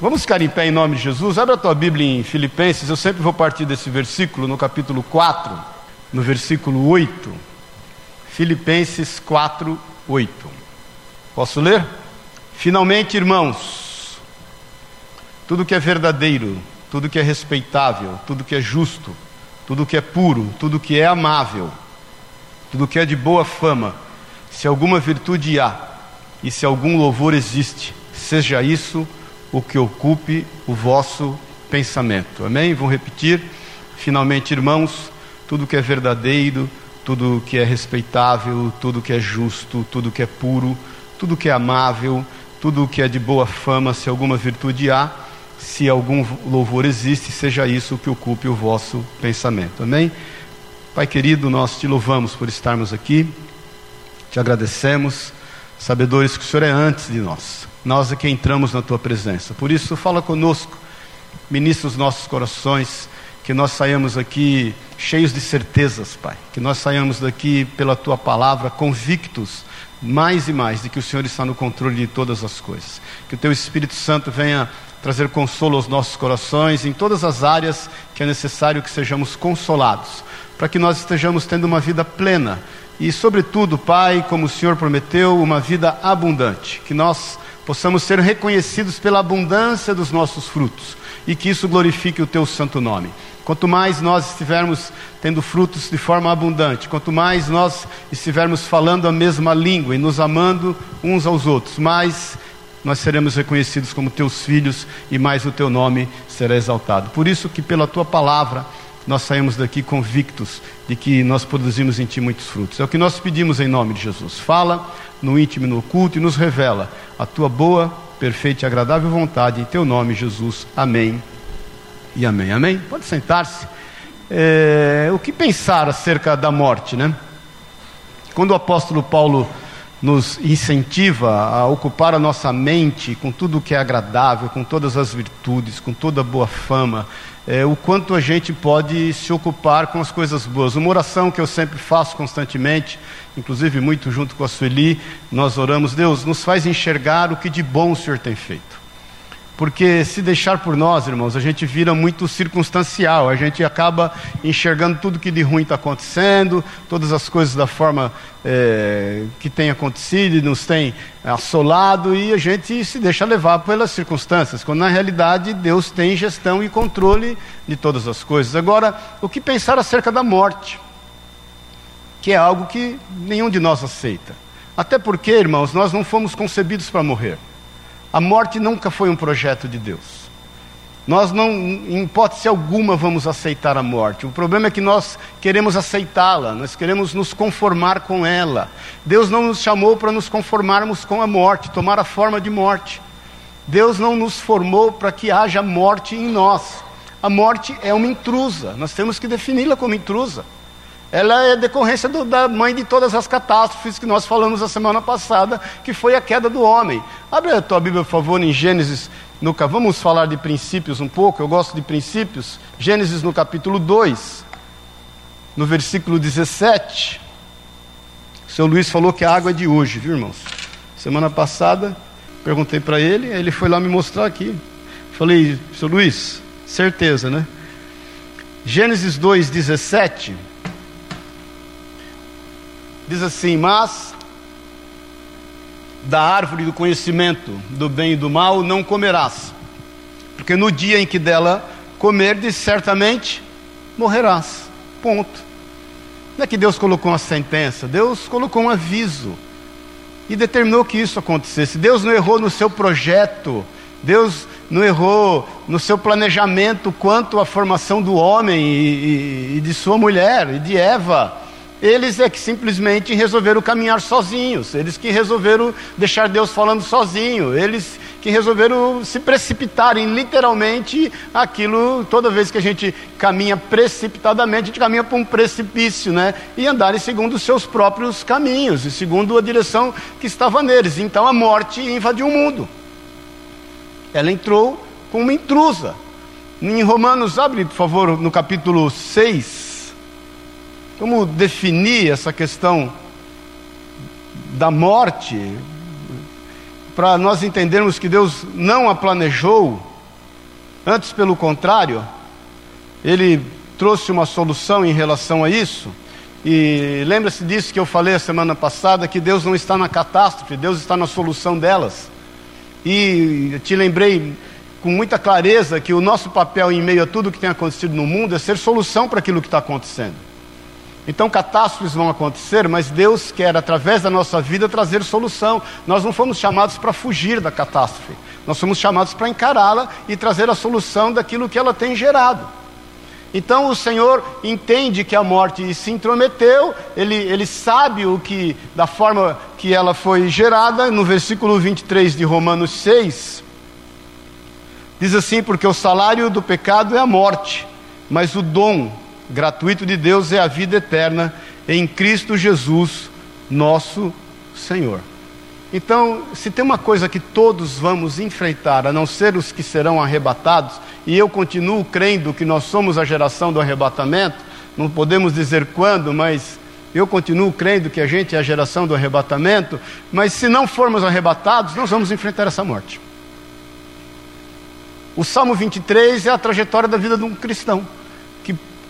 Vamos ficar em pé em nome de Jesus. Abra a tua Bíblia em Filipenses. Eu sempre vou partir desse versículo no capítulo 4, no versículo 8. Filipenses 4, 8. Posso ler? Finalmente, irmãos, tudo que é verdadeiro, tudo que é respeitável, tudo que é justo, tudo que é puro, tudo que é amável, tudo que é de boa fama, se alguma virtude há e se algum louvor existe, seja isso o que ocupe o vosso pensamento. Amém? Vou repetir. Finalmente, irmãos, tudo que é verdadeiro, tudo que é respeitável, tudo que é justo, tudo que é puro, tudo que é amável, tudo que é de boa fama, se alguma virtude há, se algum louvor existe, seja isso o que ocupe o vosso pensamento. Amém? Pai querido, nós te louvamos por estarmos aqui, te agradecemos, sabedores que o Senhor é antes de nós nós é que entramos na tua presença. Por isso, fala conosco, ministra os nossos corações, que nós saímos aqui cheios de certezas, Pai. Que nós saímos daqui pela tua palavra convictos mais e mais de que o Senhor está no controle de todas as coisas. Que o teu Espírito Santo venha trazer consolo aos nossos corações em todas as áreas que é necessário que sejamos consolados, para que nós estejamos tendo uma vida plena e, sobretudo, Pai, como o Senhor prometeu, uma vida abundante. Que nós possamos ser reconhecidos pela abundância dos nossos frutos e que isso glorifique o teu santo nome. Quanto mais nós estivermos tendo frutos de forma abundante, quanto mais nós estivermos falando a mesma língua e nos amando uns aos outros, mais nós seremos reconhecidos como teus filhos e mais o teu nome será exaltado. Por isso que pela tua palavra nós saímos daqui convictos de que nós produzimos em Ti muitos frutos. É o que nós pedimos em nome de Jesus. Fala no íntimo e no oculto e nos revela a Tua boa, perfeita e agradável vontade. Em Teu nome, Jesus. Amém e amém. Amém? Pode sentar-se. É, o que pensar acerca da morte, né? Quando o apóstolo Paulo nos incentiva a ocupar a nossa mente com tudo o que é agradável, com todas as virtudes, com toda a boa fama, é, o quanto a gente pode se ocupar com as coisas boas. Uma oração que eu sempre faço constantemente, inclusive muito junto com a Sueli, nós oramos, Deus, nos faz enxergar o que de bom o Senhor tem feito. Porque se deixar por nós, irmãos, a gente vira muito circunstancial, a gente acaba enxergando tudo que de ruim está acontecendo, todas as coisas da forma é, que tem acontecido e nos tem assolado, e a gente se deixa levar pelas circunstâncias, quando na realidade Deus tem gestão e controle de todas as coisas. Agora, o que pensar acerca da morte? Que é algo que nenhum de nós aceita. Até porque, irmãos, nós não fomos concebidos para morrer. A morte nunca foi um projeto de Deus. Nós não, em hipótese alguma, vamos aceitar a morte. O problema é que nós queremos aceitá-la, nós queremos nos conformar com ela. Deus não nos chamou para nos conformarmos com a morte, tomar a forma de morte. Deus não nos formou para que haja morte em nós. A morte é uma intrusa, nós temos que defini-la como intrusa. Ela é decorrência do, da mãe de todas as catástrofes que nós falamos a semana passada, que foi a queda do homem. Abre a tua Bíblia, por favor, em Gênesis. No, vamos falar de princípios um pouco, eu gosto de princípios. Gênesis no capítulo 2, no versículo 17. O seu Luiz falou que a água é de hoje, viu irmãos? Semana passada, perguntei para ele, ele foi lá me mostrar aqui. Falei, seu Luiz, certeza, né? Gênesis 2, 17 diz assim: Mas da árvore do conhecimento do bem e do mal não comerás, porque no dia em que dela comerdes, certamente morrerás. Ponto. Não é que Deus colocou uma sentença, Deus colocou um aviso e determinou que isso acontecesse. Deus não errou no seu projeto, Deus não errou no seu planejamento quanto à formação do homem e, e, e de sua mulher e de Eva. Eles é que simplesmente resolveram caminhar sozinhos, eles que resolveram deixar Deus falando sozinho, eles que resolveram se precipitarem literalmente aquilo, toda vez que a gente caminha precipitadamente, a gente caminha para um precipício, né? E andarem segundo os seus próprios caminhos, e segundo a direção que estava neles. Então a morte invadiu o mundo. Ela entrou como uma intrusa. Em Romanos, abre por favor no capítulo 6. Como definir essa questão da morte para nós entendermos que Deus não a planejou Antes, pelo contrário, ele trouxe uma solução em relação a isso. E lembra-se disso que eu falei a semana passada, que Deus não está na catástrofe, Deus está na solução delas. E te lembrei com muita clareza que o nosso papel em meio a tudo que tem acontecido no mundo é ser solução para aquilo que está acontecendo. Então, catástrofes vão acontecer, mas Deus quer, através da nossa vida, trazer solução. Nós não fomos chamados para fugir da catástrofe, nós somos chamados para encará-la e trazer a solução daquilo que ela tem gerado. Então o Senhor entende que a morte se intrometeu, ele, ele sabe o que, da forma que ela foi gerada, no versículo 23 de Romanos 6, diz assim: Porque o salário do pecado é a morte, mas o dom gratuito de Deus é a vida eterna em Cristo Jesus, nosso Senhor. Então, se tem uma coisa que todos vamos enfrentar, a não ser os que serão arrebatados, e eu continuo crendo que nós somos a geração do arrebatamento, não podemos dizer quando, mas eu continuo crendo que a gente é a geração do arrebatamento, mas se não formos arrebatados, nós vamos enfrentar essa morte. O Salmo 23 é a trajetória da vida de um cristão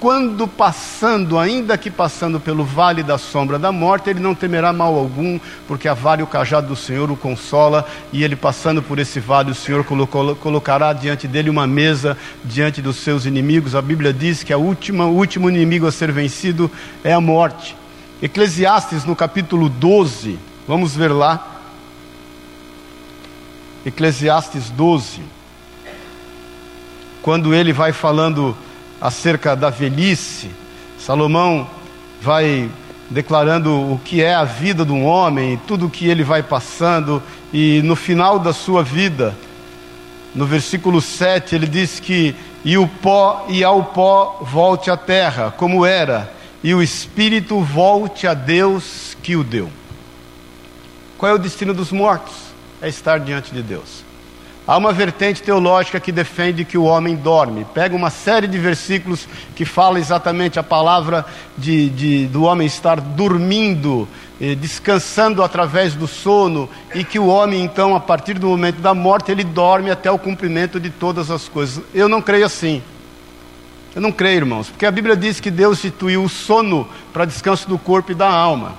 quando passando, ainda que passando pelo vale da sombra da morte, ele não temerá mal algum, porque a vara e o cajado do Senhor o consola, e ele passando por esse vale, o Senhor colocará diante dele uma mesa diante dos seus inimigos. A Bíblia diz que a última, o último inimigo a ser vencido é a morte. Eclesiastes no capítulo 12, vamos ver lá. Eclesiastes 12, quando ele vai falando acerca da velhice, Salomão vai declarando o que é a vida de um homem, tudo o que ele vai passando, e no final da sua vida, no versículo 7, ele diz que e o pó e ao pó volte à terra, como era, e o espírito volte a Deus que o deu. Qual é o destino dos mortos? É estar diante de Deus. Há uma vertente teológica que defende que o homem dorme. Pega uma série de versículos que fala exatamente a palavra de, de do homem estar dormindo, eh, descansando através do sono, e que o homem, então, a partir do momento da morte, ele dorme até o cumprimento de todas as coisas. Eu não creio assim. Eu não creio, irmãos, porque a Bíblia diz que Deus instituiu o sono para descanso do corpo e da alma.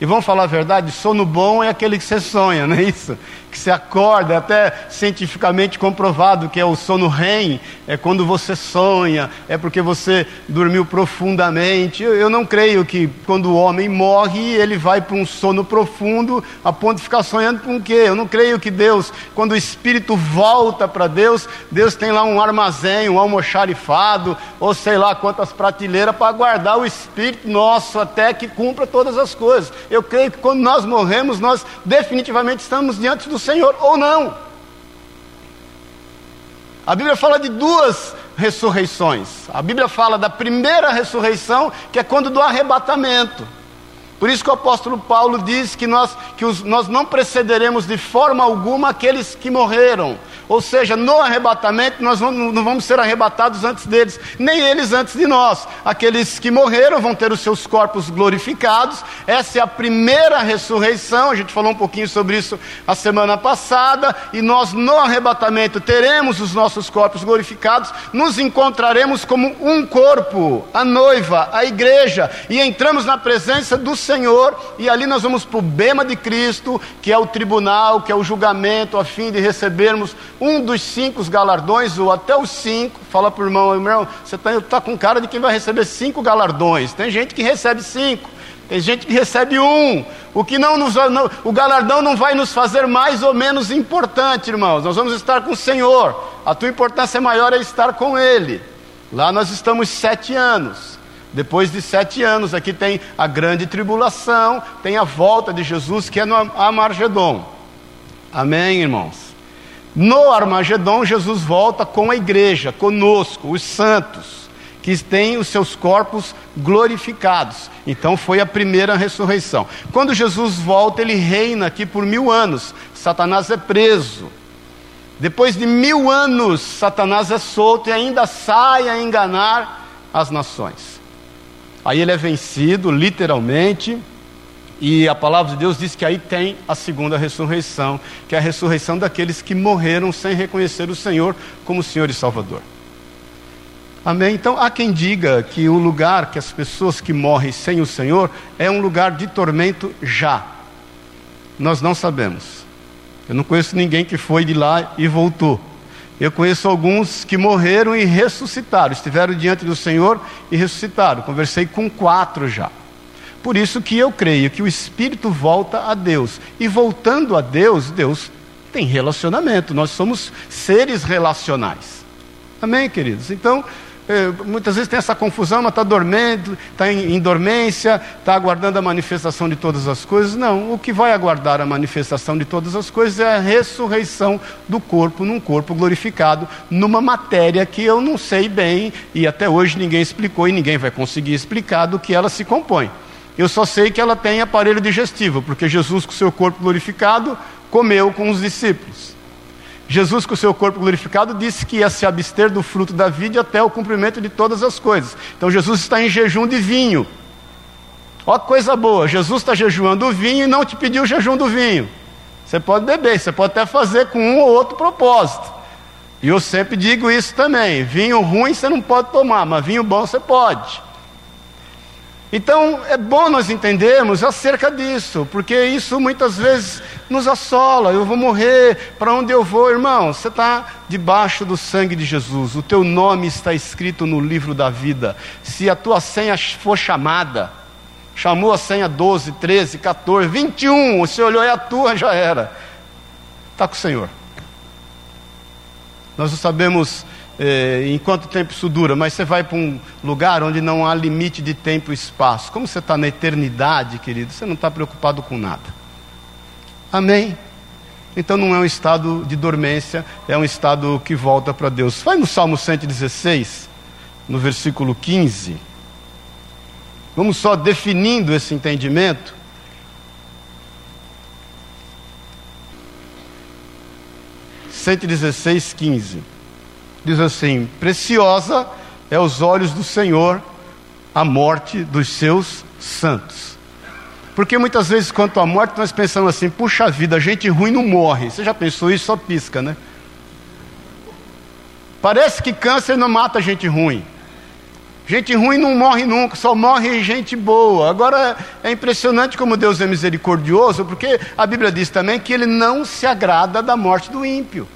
E vamos falar a verdade, sono bom é aquele que você sonha, não é isso? Que se acorda, até cientificamente comprovado que é o sono REM, é quando você sonha, é porque você dormiu profundamente. Eu, eu não creio que quando o homem morre, ele vai para um sono profundo a ponto de ficar sonhando com o quê? Eu não creio que Deus, quando o espírito volta para Deus, Deus tem lá um armazém, um almoxarifado, ou sei lá quantas prateleiras para guardar o espírito nosso até que cumpra todas as coisas. Eu creio que quando nós morremos, nós definitivamente estamos diante do Senhor ou não. A Bíblia fala de duas ressurreições. A Bíblia fala da primeira ressurreição, que é quando do arrebatamento. Por isso que o apóstolo Paulo diz que nós, que os, nós não precederemos de forma alguma aqueles que morreram, ou seja, no arrebatamento nós não, não vamos ser arrebatados antes deles, nem eles antes de nós. Aqueles que morreram vão ter os seus corpos glorificados. Essa é a primeira ressurreição. A gente falou um pouquinho sobre isso a semana passada. E nós no arrebatamento teremos os nossos corpos glorificados. Nos encontraremos como um corpo, a noiva, a igreja, e entramos na presença do Senhor. E ali nós vamos para o bema de Cristo, que é o tribunal, que é o julgamento, a fim de recebermos um dos cinco galardões, ou até os cinco, fala para o irmão, irmão, você está tá com cara de quem vai receber cinco galardões. Tem gente que recebe cinco, tem gente que recebe um. O que não nos, não, o galardão não vai nos fazer mais ou menos importante, irmãos. Nós vamos estar com o Senhor. A tua importância maior é estar com Ele. Lá nós estamos sete anos. Depois de sete anos, aqui tem a grande tribulação, tem a volta de Jesus, que é no Amargedon. Amém, irmãos? No Armagedon, Jesus volta com a igreja, conosco, os santos, que têm os seus corpos glorificados. Então foi a primeira ressurreição. Quando Jesus volta, ele reina aqui por mil anos. Satanás é preso. Depois de mil anos, Satanás é solto e ainda sai a enganar as nações. Aí ele é vencido, literalmente, E a palavra de Deus diz que aí tem a segunda ressurreição, que é a ressurreição daqueles que morreram sem reconhecer o Senhor como Senhor e Salvador. Amém? Então há quem diga que o lugar que as pessoas que morrem sem o Senhor é um lugar de tormento já. Nós não sabemos. Eu não conheço ninguém que foi de lá e voltou. Eu conheço alguns que morreram e ressuscitaram, estiveram diante do Senhor e ressuscitaram. Conversei com quatro já. Por isso que eu creio que o espírito volta a Deus. E voltando a Deus, Deus tem relacionamento. Nós somos seres relacionais. Amém, queridos? Então, é, muitas vezes tem essa confusão, mas está dormindo, está em, em, dormência, está aguardando a manifestação de todas as coisas. Não, o que vai aguardar a manifestação de todas as coisas é a ressurreição do corpo num corpo glorificado, numa matéria que eu não sei bem e até hoje ninguém explicou e ninguém vai conseguir explicar do que ela se compõe. Eu só sei que ela tem aparelho digestivo, porque Jesus, com seu corpo glorificado, comeu com os discípulos. Jesus, com o seu corpo glorificado, disse que ia se abster do fruto da vida até o cumprimento de todas as coisas. Então Jesus está em jejum de vinho. Ó coisa boa, Jesus está jejuando o vinho e não te pediu o jejum do vinho. Você pode beber, você pode até fazer com um ou outro propósito. E eu sempre digo isso também: vinho ruim você não pode tomar, mas vinho bom você pode. Então é bom nós entendermos acerca disso, porque isso muitas vezes nos assola. Eu vou morrer, para onde eu vou, irmão? Você está debaixo do sangue de Jesus, o teu nome está escrito no livro da vida. Se a tua senha for chamada, chamou a senha 12, 13, 14, 21, você olhou, é a tua, já era. Está com o Senhor. Nós não sabemos é, em quanto tempo isso dura, mas você vai para um lugar onde não há limite de tempo e espaço. Como você está na eternidade, querido, você não está preocupado com nada. Amém? Então não é um estado de dormência, é um estado que volta para Deus. Vai no Salmo 116, no versículo 15. Vamos só definindo esse entendimento. Cento dezesseis, quinze diz assim: Preciosa é aos olhos do Senhor a morte dos seus santos. Porque muitas vezes, quanto à morte, nós pensamos assim: puxa vida, gente ruim não morre. Você já pensou isso? Só pisca, né? Parece que câncer não mata gente ruim. Gente ruim não morre nunca, só morre gente boa. Agora é impressionante como Deus é misericordioso, porque a Bíblia diz também que ele não se agrada da morte do ímpio.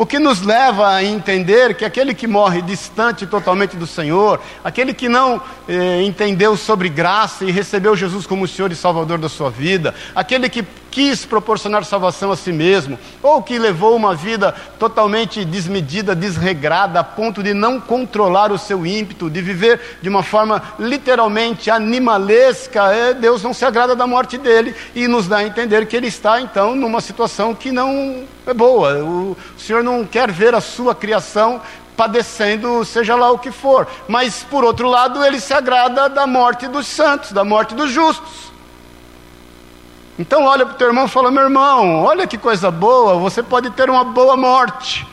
O que nos leva a entender que aquele que morre distante totalmente do Senhor, aquele que não eh, entendeu sobre graça e recebeu Jesus como Senhor e Salvador da sua vida, aquele que quis proporcionar salvação a si mesmo, ou que levou uma vida totalmente desmedida, desregrada, a ponto de não controlar o seu ímpeto, de viver de uma forma literalmente animalesca, é, Deus não se agrada da morte dele e nos dá a entender que ele está então numa situação que não é boa. O Senhor não quer ver a sua criação padecendo, seja lá o que for, mas por outro lado, ele se agrada da morte dos santos, da morte dos justos. Então olha para o teu irmão e fala: meu irmão, olha que coisa boa, você pode ter uma boa morte.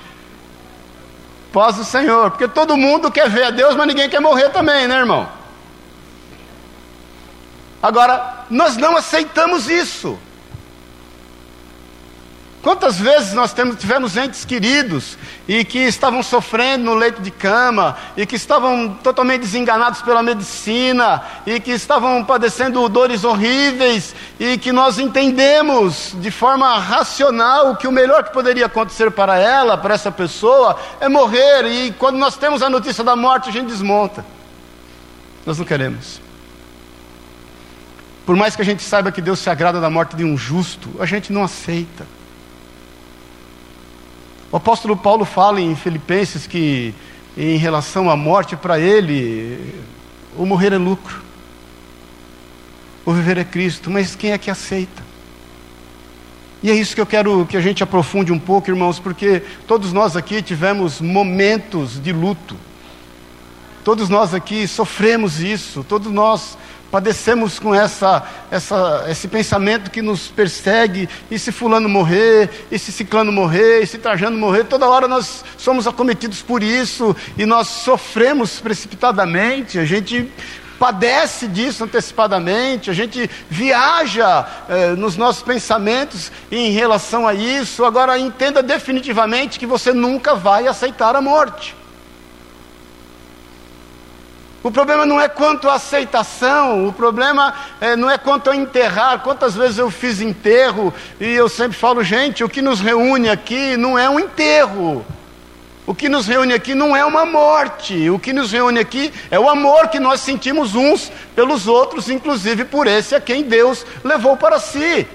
Paz do Senhor, porque todo mundo quer ver a Deus, mas ninguém quer morrer também, né, irmão? Agora, nós não aceitamos isso. Quantas vezes nós temos, tivemos entes queridos e que estavam sofrendo no leito de cama e que estavam totalmente desenganados pela medicina e que estavam padecendo dores horríveis e que nós entendemos de forma racional que o melhor que poderia acontecer para ela, para essa pessoa, é morrer e quando nós temos a notícia da morte a gente desmonta. Nós não queremos. Por mais que a gente saiba que Deus se agrada da morte de um justo, a gente não aceita. O apóstolo Paulo fala em Filipenses que, em relação à morte, para ele, o morrer é lucro, o viver é Cristo, mas quem é que aceita? E é isso que eu quero que a gente aprofunde um pouco, irmãos, porque todos nós aqui tivemos momentos de luto, todos nós aqui sofremos isso, todos nós Padecemos com essa, essa, esse pensamento que nos persegue, e se fulano morrer, e se ciclano morrer, e se trajando morrer, toda hora nós somos acometidos por isso, e nós sofremos precipitadamente, a gente padece disso antecipadamente, a gente viaja eh, nos nossos pensamentos em relação a isso. Agora, entenda definitivamente que você nunca vai aceitar a morte. O problema não é quanto à aceitação, o problema é, não é quanto a enterrar. Quantas vezes eu fiz enterro e eu sempre falo, gente, o que nos reúne aqui não é um enterro. O que nos reúne aqui não é uma morte, o que nos reúne aqui é o amor que nós sentimos uns pelos outros, inclusive por esse a quem Deus levou para si.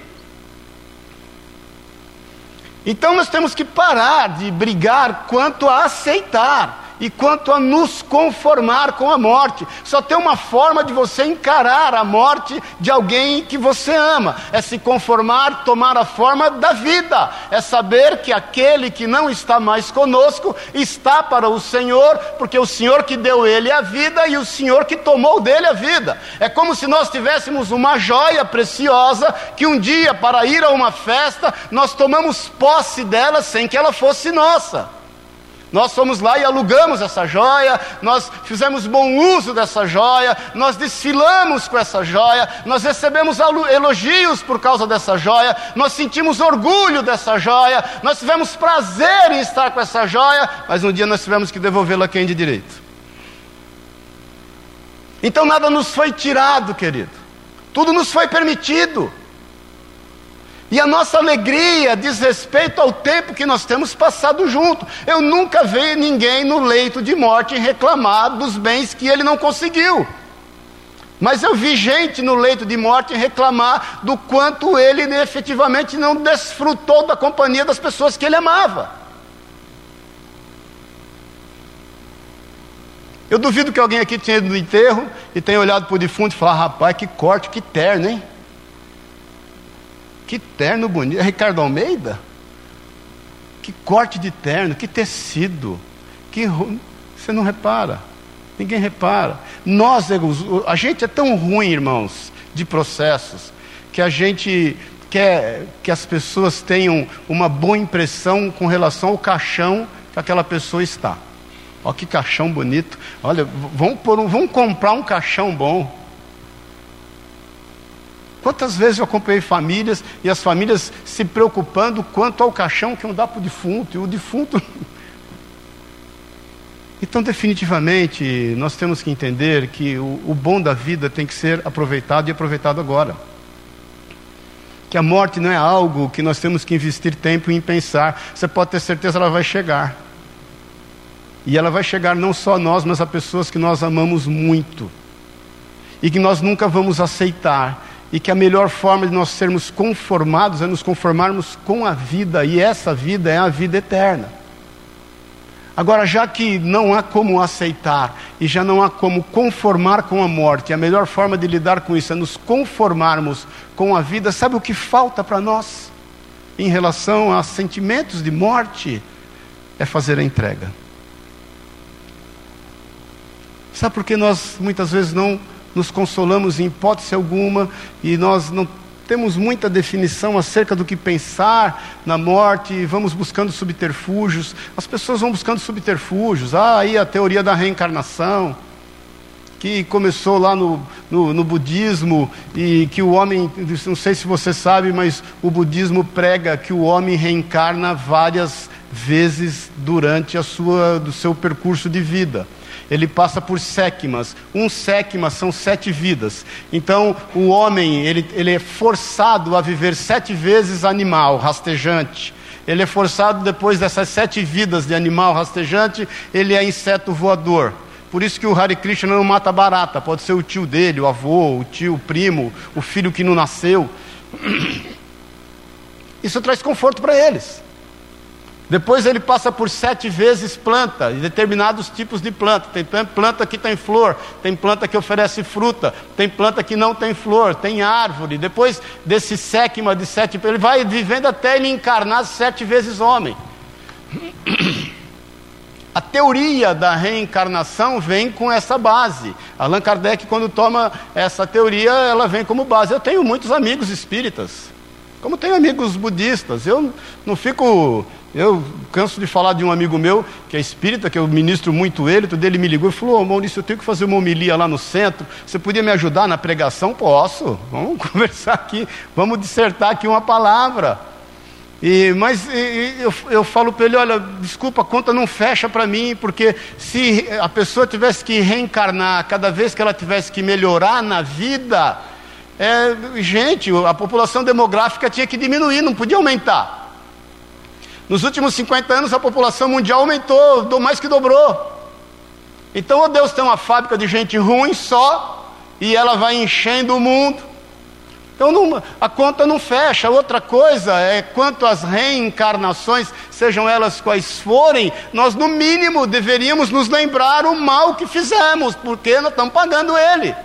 Então nós temos que parar de brigar quanto a aceitar e quanto a nos conformar com a morte. Só tem uma forma de você encarar a morte de alguém que você ama: é se conformar, tomar a forma da vida, é saber que aquele que não está mais conosco está para o Senhor, porque o Senhor que deu ele a vida e o Senhor que tomou dele a vida. É como se nós tivéssemos uma joia preciosa que um dia, para ir a uma festa, nós tomamos posse dela sem que ela fosse nossa. Nós fomos lá e alugamos essa joia, nós fizemos bom uso dessa joia, nós desfilamos com essa joia, nós recebemos elogios por causa dessa joia, nós sentimos orgulho dessa joia, nós tivemos prazer em estar com essa joia, mas um dia nós tivemos que devolvê-la a quem de direito. Então nada nos foi tirado, querido, tudo nos foi permitido. E a nossa alegria diz respeito ao tempo que nós temos passado junto. Eu nunca vi ninguém no leito de morte reclamar dos bens que ele não conseguiu. Mas eu vi gente no leito de morte reclamar do quanto ele efetivamente não desfrutou da companhia das pessoas que ele amava. Eu duvido que alguém aqui tenha ido no enterro e tenha olhado para o defunto e falado: rapaz, que corte, que terno, hein? Que terno bonito. É Ricardo Almeida? Que corte de terno, que tecido. Que você não repara. Ninguém repara. Nós, a gente é tão ruim, irmãos, de processos, que a gente quer que as pessoas tenham uma boa impressão com relação ao caixão que aquela pessoa está. Olha que caixão bonito. Olha, vamos, um, vamos comprar um caixão bom. Quantas vezes eu acompanhei famílias e as famílias se preocupando quanto ao caixão que não dá para o defunto, e o defunto. Então, definitivamente, nós temos que entender que o, o bom da vida tem que ser aproveitado e aproveitado agora. Que a morte não é algo que nós temos que investir tempo em pensar. Você pode ter certeza ela vai chegar. E ela vai chegar não só a nós, mas a pessoas que nós amamos muito. E que nós nunca vamos aceitar e que a melhor forma de nós sermos conformados é nos conformarmos com a vida, e essa vida é a vida eterna. Agora, já que não há como aceitar e já não há como conformar com a morte, a melhor forma de lidar com isso é nos conformarmos com a vida, sabe o que falta para nós em relação a sentimentos de morte? É fazer a entrega. Sabe por que nós muitas vezes não nos consolamos em hipótese alguma e nós não temos muita definição acerca do que pensar na morte, vamos buscando subterfúgios. As pessoas vão buscando subterfúgios. Ah, aí a teoria da reencarnação, que começou lá no, no, no, budismo, e que o homem, não sei se você sabe, mas o budismo prega que o homem reencarna várias vezes durante a sua, do seu percurso de vida ele passa por séquimas. Um séquima são sete vidas. Então, o homem, ele, ele é forçado a viver sete vezes animal, rastejante. Ele é forçado, depois dessas sete vidas de animal rastejante, ele é inseto voador. Por isso que o Hare Krishna não mata barata. Pode ser o tio dele, o avô, o tio, o primo, o filho que não nasceu. Isso traz conforto para eles. Depois ele passa por sete vezes planta, determinados tipos de planta. Tem planta que tem flor, tem planta que oferece fruta, tem planta que não tem flor, tem árvore. Depois desse séquima de sete, ele vai vivendo até ele encarnar sete vezes homem. A teoria da reencarnação vem com essa base. Allan Kardec, quando toma essa teoria, ela vem como base. Eu tenho muitos amigos espíritas, como tenho amigos budistas. Eu não fico Eu canso de falar de um amigo meu, que é espírita, que eu ministro muito ele, ele me ligou e falou, oh, Maurício, eu tenho que fazer uma homilia lá no centro, você podia me ajudar na pregação? Posso, vamos conversar aqui, vamos dissertar aqui uma palavra. E, mas e, eu, eu falo para ele, olha, desculpa, a conta não fecha para mim, porque se a pessoa tivesse que reencarnar cada vez que ela tivesse que melhorar na vida, é, gente, a população demográfica tinha que diminuir, não podia aumentar. Nos últimos 50 anos a população mundial aumentou, mais que dobrou. Então, ou Deus tem uma fábrica de gente ruim só, e ela vai enchendo o mundo. Então não, a conta não fecha. Outra coisa é quanto às reencarnações, sejam elas quais forem, nós no mínimo deveríamos nos lembrar o mal que fizemos, porque nós estamos pagando ele.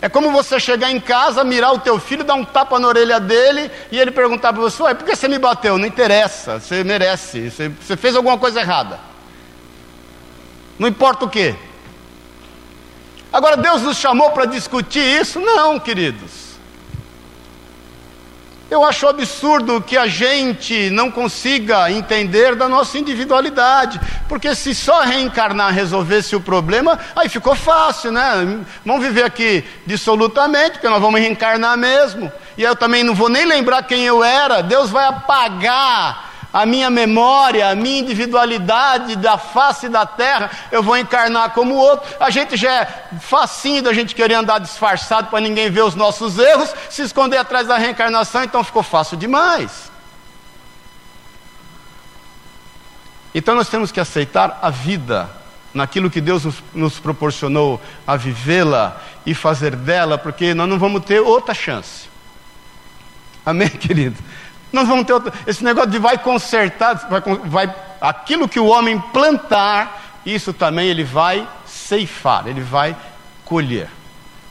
É como você chegar em casa, mirar o teu filho, dar um tapa na orelha dele e ele perguntar para você: Ué, por que você me bateu? Não interessa, você merece, você, você fez alguma coisa errada. Não importa o que. Agora, Deus nos chamou para discutir isso? Não, queridos. Eu acho absurdo que a gente não consiga entender da nossa individualidade, porque se só reencarnar resolvesse o problema, aí ficou fácil, né? Vamos viver aqui dissolutamente, porque nós vamos reencarnar mesmo, e eu também não vou nem lembrar quem eu era, Deus vai apagar a minha memória, a minha individualidade da face da terra, eu vou encarnar como outro. A gente já é facinho da gente querer andar disfarçado para ninguém ver os nossos erros, se esconder atrás da reencarnação, então ficou fácil demais. Então nós temos que aceitar a vida naquilo que Deus nos, nos proporcionou a vivê-la e fazer dela, porque nós não vamos ter outra chance. Amém, querido? Nós vamos ter outro, esse negócio de vai consertar, vai, vai, aquilo que o homem plantar, isso também ele vai ceifar, ele vai colher.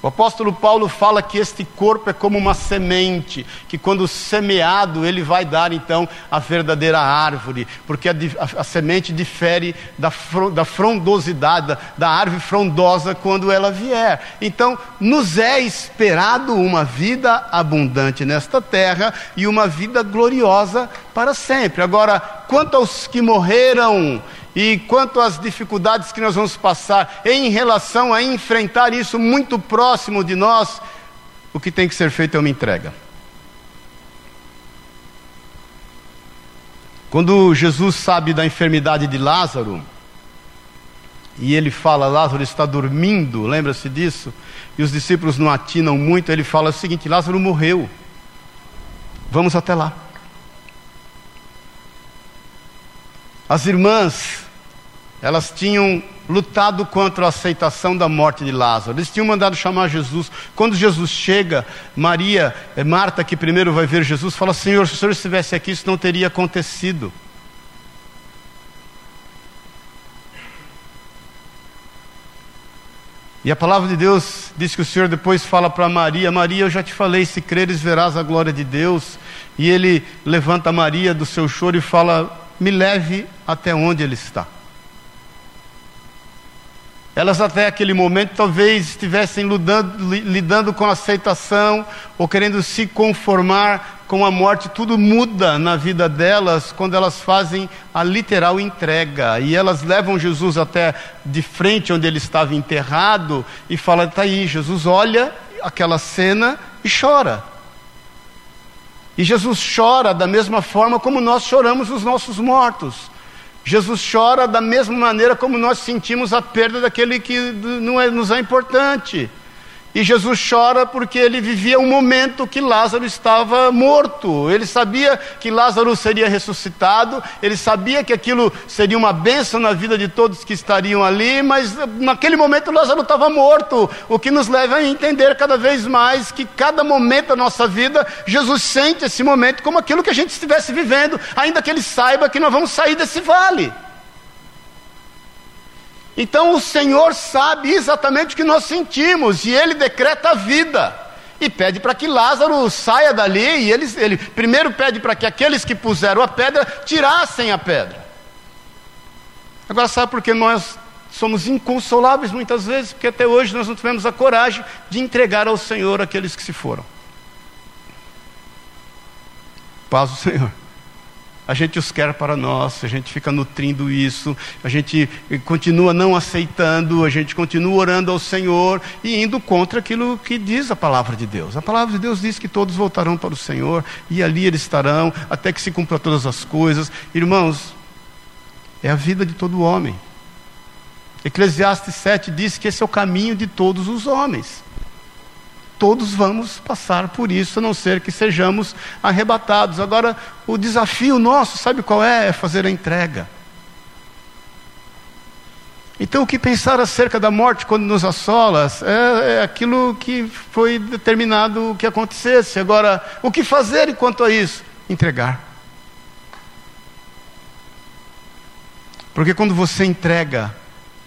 O apóstolo Paulo fala que este corpo é como uma semente, que quando semeado ele vai dar então a verdadeira árvore, porque a, a, a semente difere da, da frondosidade, da, da árvore frondosa quando ela vier. Então, nos é esperado uma vida abundante nesta terra e uma vida gloriosa para sempre. Agora, quanto aos que morreram e quanto às dificuldades que nós vamos passar em relação a enfrentar isso muito próximo de nós, o que tem que ser feito é uma entrega. Quando Jesus sabe da enfermidade de Lázaro, e ele fala: Lázaro está dormindo, lembra-se disso? E os discípulos não atinam muito, ele fala o seguinte: Lázaro morreu, vamos até lá. As irmãs elas tinham lutado contra a aceitação da morte de Lázaro. Eles tinham mandado chamar Jesus. Quando Jesus chega, Maria, é Marta, que primeiro vai ver Jesus, fala: Senhor, se o Senhor estivesse aqui, isso não teria acontecido. E a palavra de Deus diz que o Senhor depois fala para Maria: Maria, eu já te falei, se creres, verás a glória de Deus. E ele levanta Maria do seu choro e fala: Me leve até onde ele está. Elas até aquele momento talvez estivessem lidando, lidando com aceitação ou querendo se conformar com a morte. Tudo muda na vida delas quando elas fazem a literal entrega. E elas levam Jesus até de frente onde ele estava enterrado e fala: está aí, Jesus olha aquela cena e chora. E Jesus chora da mesma forma como nós choramos os nossos mortos. Jesus chora da mesma maneira como nós sentimos a perda daquele que não é, nos é importante. E Jesus chora porque ele vivia um momento que Lázaro estava morto. Ele sabia que Lázaro seria ressuscitado, ele sabia que aquilo seria uma bênção na vida de todos que estariam ali, mas naquele momento Lázaro estava morto. O que nos leva a entender cada vez mais que cada momento da nossa vida, Jesus sente esse momento como aquilo que a gente estivesse vivendo, ainda que ele saiba que nós vamos sair desse vale. Então o Senhor sabe exatamente o que nós sentimos e ele decreta a vida. E pede para que Lázaro saia dali, e ele, ele primeiro pede para que aqueles que puseram a pedra tirassem a pedra. Agora, sabe por que nós somos inconsoláveis muitas vezes? Porque até hoje nós não tivemos a coragem de entregar ao Senhor aqueles que se foram. Paz do Senhor. A gente os quer para nós, a gente fica nutrindo isso, a gente continua não aceitando, a gente continua orando ao Senhor e indo contra aquilo que diz a palavra de Deus. A palavra de Deus diz que todos voltarão para o Senhor e ali eles estarão até que se cumpra todas as coisas. Irmãos, é a vida de todo homem. Eclesiastes 7 diz que esse é o caminho de todos os homens. Todos vamos passar por isso, a não ser que sejamos arrebatados. Agora, o desafio nosso, sabe qual é? É fazer a entrega. Então, o que pensar acerca da morte quando nos assola é, é aquilo que foi determinado que acontecesse. Agora, o que fazer enquanto a isso? Entregar. Porque quando você entrega,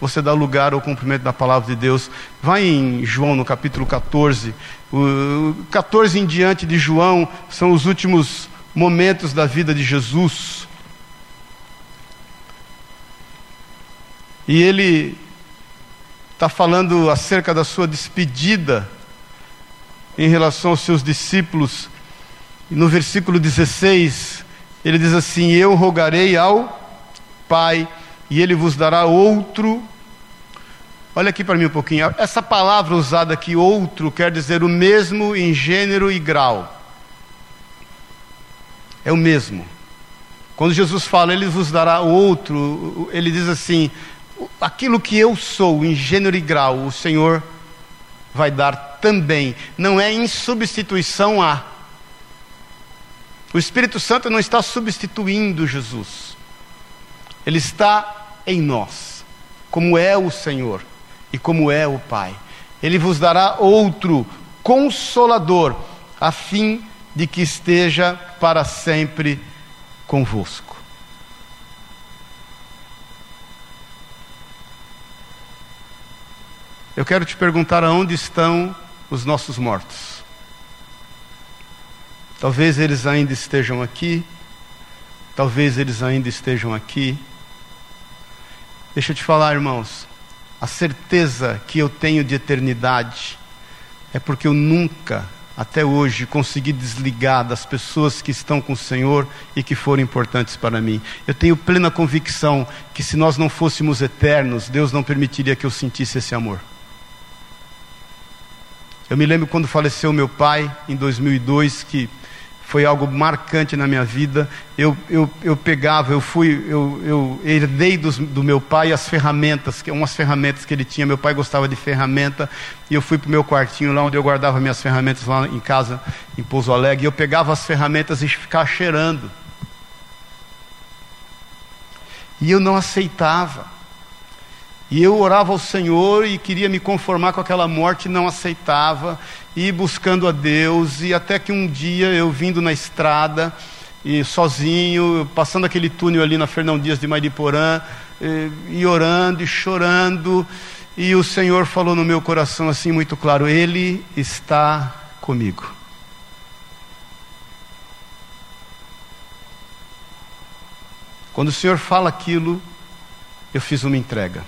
você dá lugar ao cumprimento da palavra de Deus. Vai em João no capítulo 14. O 14 em diante de João são os últimos momentos da vida de Jesus. E ele está falando acerca da sua despedida em relação aos seus discípulos. E no versículo 16, ele diz assim: Eu rogarei ao Pai e ele vos dará outro. Olha aqui para mim um pouquinho. Essa palavra usada aqui, outro, quer dizer o mesmo em gênero e grau. É o mesmo. Quando Jesus fala, ele vos dará outro, ele diz assim: aquilo que eu sou em gênero e grau, o Senhor vai dar também. Não é em substituição a. O Espírito Santo não está substituindo Jesus. Ele está em nós, como é o Senhor e como é o Pai. Ele vos dará outro consolador, a fim de que esteja para sempre convosco. Eu quero te perguntar aonde estão os nossos mortos. Talvez eles ainda estejam aqui, talvez eles ainda estejam aqui Deixa eu te falar, irmãos, a certeza que eu tenho de eternidade é porque eu nunca, até hoje, consegui desligar das pessoas que estão com o Senhor e que foram importantes para mim. Eu tenho plena convicção que se nós não fôssemos eternos, Deus não permitiria que eu sentisse esse amor. Eu me lembro quando faleceu meu pai, em 2002, que foi algo marcante na minha vida. Eu, eu, eu pegava, eu fui, eu, eu herdei dos, do meu pai as ferramentas, que umas ferramentas que ele tinha. Meu pai gostava de ferramenta e eu fui para o meu quartinho lá onde eu guardava minhas ferramentas lá em casa, em Pouso Alegre. E eu pegava as ferramentas e ficava cheirando. E eu não aceitava. E eu orava ao Senhor e queria me conformar com aquela morte, não aceitava e buscando a Deus, e até que um dia eu vindo na estrada, e sozinho, passando aquele túnel ali na Fernão Dias de Mariporã, e, e orando e chorando, e o Senhor falou no meu coração assim muito claro: Ele está comigo. Quando o Senhor fala aquilo, eu fiz uma entrega.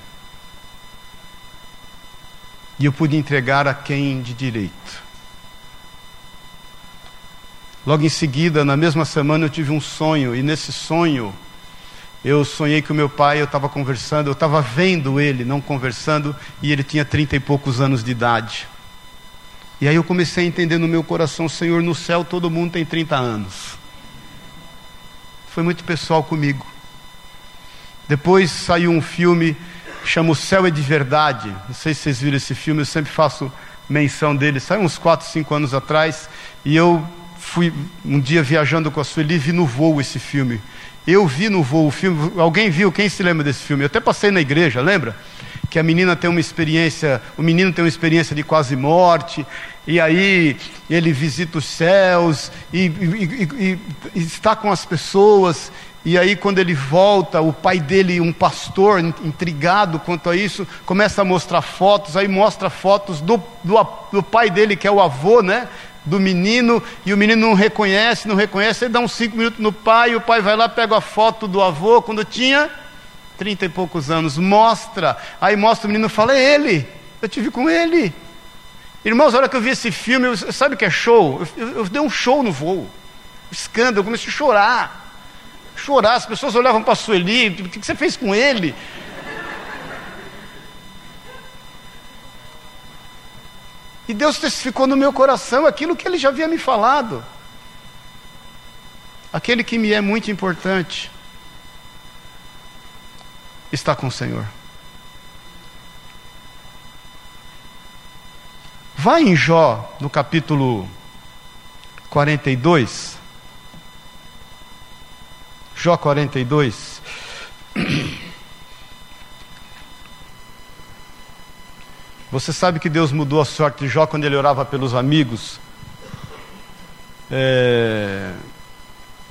E eu pude entregar a quem de direito. Logo em seguida, na mesma semana, eu tive um sonho, e nesse sonho, eu sonhei que o meu pai, eu estava conversando, eu estava vendo ele, não conversando, e ele tinha trinta e poucos anos de idade. E aí eu comecei a entender no meu coração, Senhor, no céu todo mundo tem 30 anos. Foi muito pessoal comigo. Depois saiu um filme chama O Céu é de Verdade. Não sei se vocês viram esse filme, eu sempre faço menção dele. Saiu uns 4, 5 anos atrás e eu fui um dia viajando com a Sueli e vi no voo esse filme. Eu vi no voo o filme, alguém viu? Quem se lembra desse filme? Eu até passei na igreja, lembra? Que a menina tem uma experiência, o menino tem uma experiência de quase morte, e aí ele visita os céus e, e, e, e está com as pessoas, e aí, quando ele volta, o pai dele, um pastor intrigado quanto a isso, começa a mostrar fotos. Aí mostra fotos do, do, do, pai dele, que é o avô, né? Do menino, e o menino não reconhece, não reconhece. Ele dá uns cinco minutos no pai, o pai vai lá, pega a foto do avô quando tinha trinta e poucos anos. Mostra. Aí mostra o menino fala: É ele, eu tive com ele. Irmãos, a hora que eu vi esse filme, sabe o que é show? Eu, eu, eu dei um show no voo. Escândalo, eu comecei a chorar chorar, as pessoas olhavam para Sueli, o que você fez com ele? E Deus testificou no meu coração aquilo que ele já havia me falado. Aquele que me é muito importante está com o Senhor. Vai em Jó, no capítulo 42. Jó 42. Você sabe que Deus mudou a sorte de Jó quando ele orava pelos amigos. É,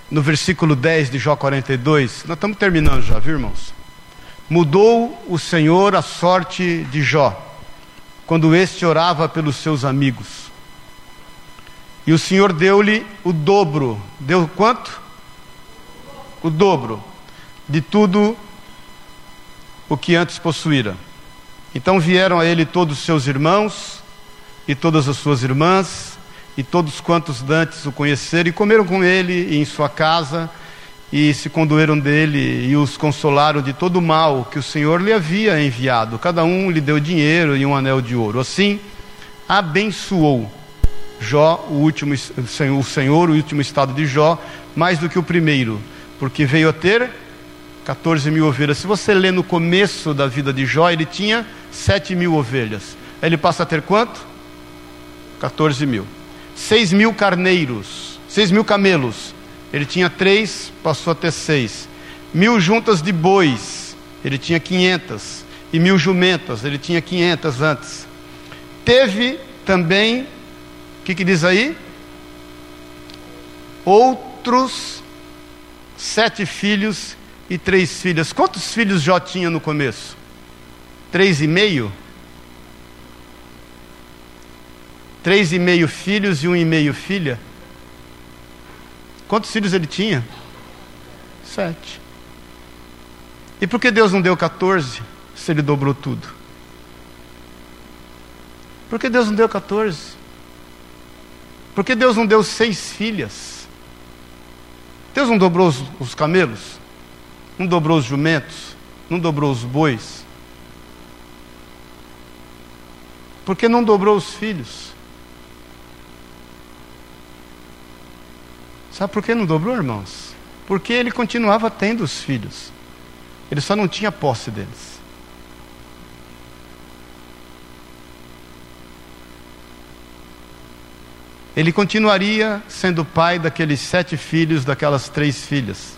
no versículo 10 de Jó 42, nós estamos terminando já, viu irmãos? Mudou o Senhor a sorte de Jó, quando este orava pelos seus amigos. E o Senhor deu-lhe o dobro. Deu quanto? O dobro de tudo o que antes possuíra. Então vieram a ele todos os seus irmãos e todas as suas irmãs e todos quantos dantes o conheceram e comeram com ele em sua casa e se condoeram dele e os consolaram de todo o mal que o Senhor lhe havia enviado. Cada um lhe deu dinheiro e um anel de ouro. Assim, abençoou Jó, o último o Senhor, o último estado de Jó, mais do que o primeiro, porque veio a ter 14 mil ovelhas. Se você lê no começo da vida de Jó, ele tinha 7 mil ovelhas. Aí ele passa a ter quanto? 14 mil. 6 mil carneiros, 6 mil camelos, ele tinha três, passou a ter seis. Mil juntas de bois, ele tinha quinhentas. E mil jumentas, ele tinha quinhentas antes. Teve também, o que, que diz aí? Outros sete filhos e três filhas. Quantos filhos Jó tinha no começo? Três e meio? Três e meio filhos e um e meio filha? Quantos filhos ele tinha? Sete. E por que Deus não deu 14 se ele dobrou tudo? Por que Deus não deu 14? Por que Deus não deu seis filhas? Deus não dobrou os, os camelos? Não dobrou os jumentos? Não dobrou os bois? Por que não dobrou os filhos? Sabe por que não dobrou, irmãos? Porque ele continuava tendo os filhos. Ele só não tinha posse deles. Ele continuaria sendo pai daqueles sete filhos, daquelas três filhas.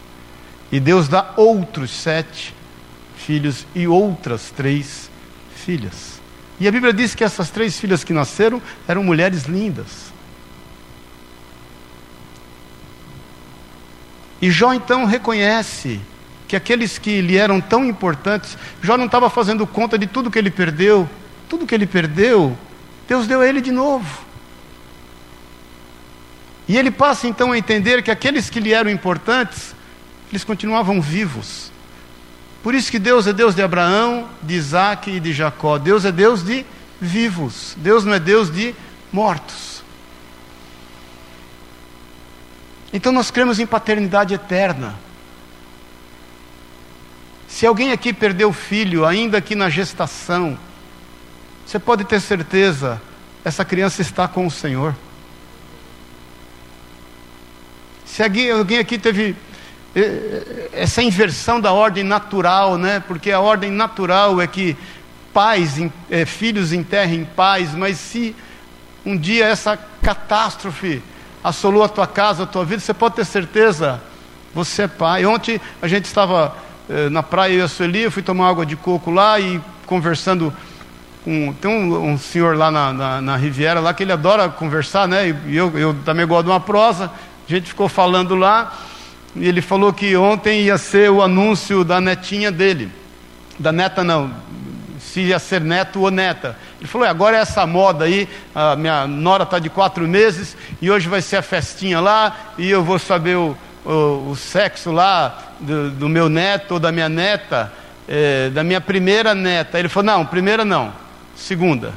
E Deus dá outros sete filhos e outras três filhas. E a Bíblia diz que essas três filhas que nasceram eram mulheres lindas. E Jó então reconhece que aqueles que lhe eram tão importantes, Jó não estava fazendo conta de tudo que ele perdeu, tudo que ele perdeu, Deus deu a ele de novo. E ele passa então a entender que aqueles que lhe eram importantes, eles continuavam vivos. Por isso que Deus é Deus de Abraão, de Isaac e de Jacó. Deus é Deus de vivos. Deus não é Deus de mortos. Então nós cremos em paternidade eterna. Se alguém aqui perdeu filho, ainda aqui na gestação, você pode ter certeza, essa criança está com o Senhor. Se alguém, alguém aqui teve eh, eh, essa inversão da ordem natural, né? Porque a ordem natural é que pais, é, filhos enterrem pais, mas se um dia essa catástrofe assolou a tua casa, a tua vida, você pode ter certeza, você é pai. Ontem a gente estava na praia, eu e a Sueli, eu fui tomar água de coco lá e conversando com. Tem um, um senhor lá na, na, na, Riviera, lá que ele adora conversar, né? E eu, eu também gosto de uma prosa. A gente ficou falando lá, e ele falou que ontem ia ser o anúncio da netinha dele. Da neta não, se ia ser neto ou neta. Ele falou: agora é essa moda aí, a minha nora está de quatro meses e hoje vai ser a festinha lá e eu vou saber o, o, o sexo lá do, do, meu neto ou da minha neta, é, da minha primeira neta. Ele falou: não, primeira não, segunda.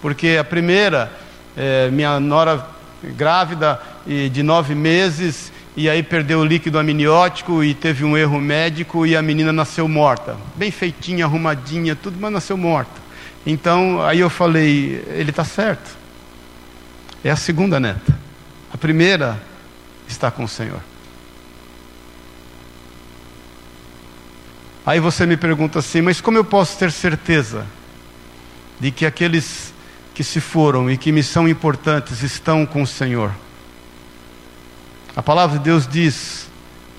Porque a primeira, é, minha nora grávida e de nove meses e aí perdeu o líquido amniótico e teve um erro médico e a menina nasceu morta. Bem feitinha, arrumadinha, tudo, mas nasceu morta. Então, aí eu falei, ele está certo. É a segunda neta. A primeira está com o Senhor. Aí você me pergunta assim, mas como eu posso ter certeza de que aqueles que se foram e que me são importantes estão com o Senhor? A palavra de Deus diz,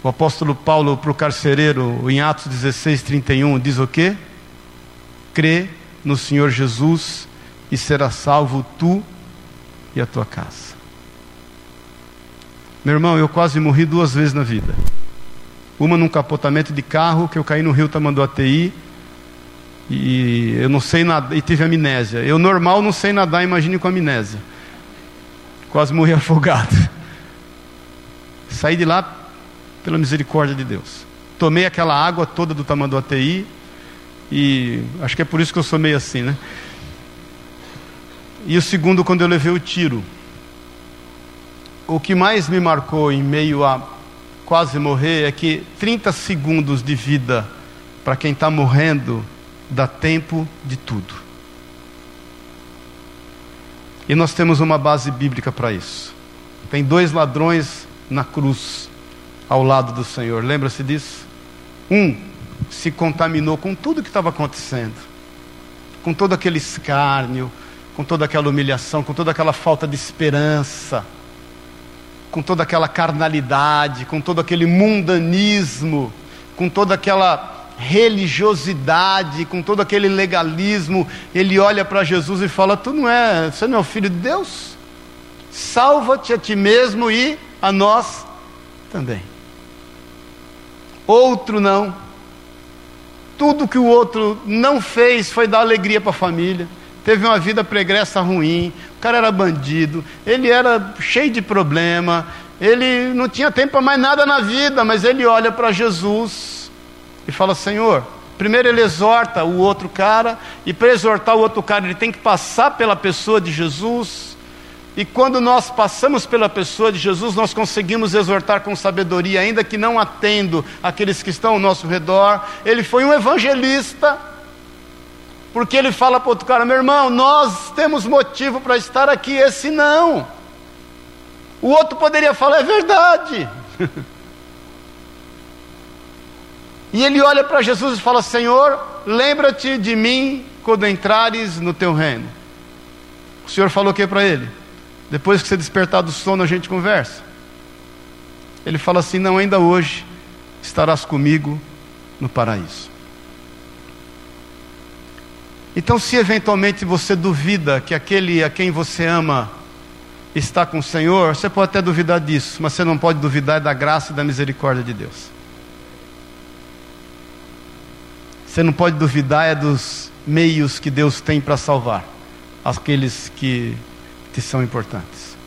o apóstolo Paulo para o carcereiro, em Atos 16, 31, diz o quê? Crê no Senhor Jesus e será salvo tu e a tua casa. Meu irmão, eu quase morri duas vezes na vida. Uma num capotamento de carro que eu caí no rio Tamanduateí e eu não sei nadar e tive amnésia. Eu normal não sei nadar, imagine com amnésia. Quase morri afogado. Saí de lá pela misericórdia de Deus. Tomei aquela água toda do Tamanduateí e acho que é por isso que eu sou meio assim, né? E o segundo quando eu levei o tiro. O que mais me marcou em meio a quase morrer é que 30 segundos de vida para quem está morrendo dá tempo de tudo. E nós temos uma base bíblica para isso. Tem dois ladrões na cruz ao lado do Senhor, lembra-se disso? Um se contaminou com tudo que estava acontecendo, com todo aquele escárnio, com toda aquela humilhação, com toda aquela falta de esperança com toda aquela carnalidade, com todo aquele mundanismo, com toda aquela religiosidade, com todo aquele legalismo, ele olha para Jesus e fala: Tu não é, você não é o filho de Deus? Salva-te a ti mesmo e a nós também. Outro não. Tudo que o outro não fez foi dar alegria para a família. Teve uma vida pregressa ruim, o cara era bandido, ele era cheio de problema, ele não tinha tempo para mais nada na vida, mas ele olha para Jesus e fala: Senhor, primeiro ele exorta o outro cara, e para exortar o outro cara, ele tem que passar pela pessoa de Jesus. E quando nós passamos pela pessoa de Jesus, nós conseguimos exortar com sabedoria, ainda que não atendo aqueles que estão ao nosso redor. Ele foi um evangelista porque ele fala para outro cara: meu irmão, nós temos motivo para estar aqui, esse não. O outro poderia falar: é verdade. e ele olha para Jesus e fala: Senhor, lembra-te de mim quando entrares no teu reino. O Senhor falou o que para ele? Depois que você despertar do sono, a gente conversa. Ele fala assim: Não, ainda hoje estarás comigo no paraíso. Então, se eventualmente você duvida que aquele a quem você ama está com o Senhor, você pode até duvidar disso, mas você não pode duvidar da graça e da misericórdia de Deus. Você não pode duvidar é dos meios que Deus tem para salvar aqueles que te são importantes.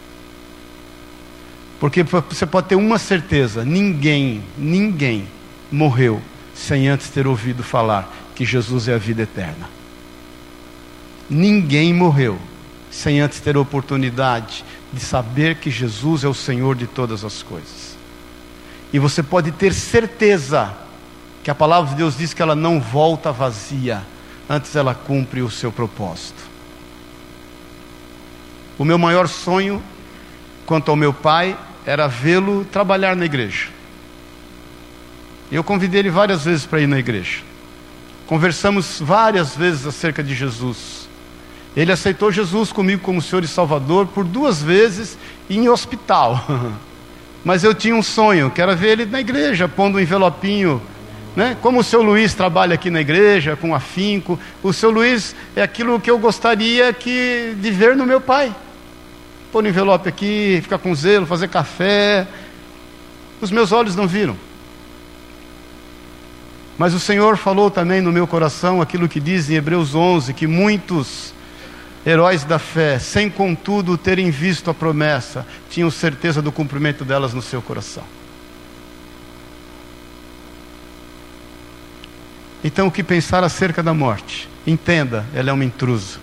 Porque você pode ter uma certeza: ninguém, ninguém morreu sem antes ter ouvido falar que Jesus é a vida eterna. Ninguém morreu sem antes ter a oportunidade de saber que Jesus é o Senhor de todas as coisas. E você pode ter certeza que a palavra de Deus diz que ela não volta vazia, antes ela cumpre o seu propósito. O meu maior sonho quanto ao meu pai era vê-lo trabalhar na igreja. Eu convidei ele várias vezes para ir na igreja. Conversamos várias vezes acerca de Jesus. Ele aceitou Jesus comigo como Senhor e Salvador por duas vezes em hospital. Mas eu tinha um sonho, que era ver ele na igreja, pondo um envelopinho. Né? Como o seu Luiz trabalha aqui na igreja, com afinco, o seu Luiz é aquilo que eu gostaria que, de ver no meu pai. Pôr um envelope aqui, ficar com zelo, fazer café. Os meus olhos não viram. Mas o Senhor falou também no meu coração aquilo que diz em Hebreus 11: que muitos heróis da fé, sem contudo terem visto a promessa, tinham certeza do cumprimento delas no seu coração. Então, o que pensar acerca da morte? Entenda, ela é uma intrusa.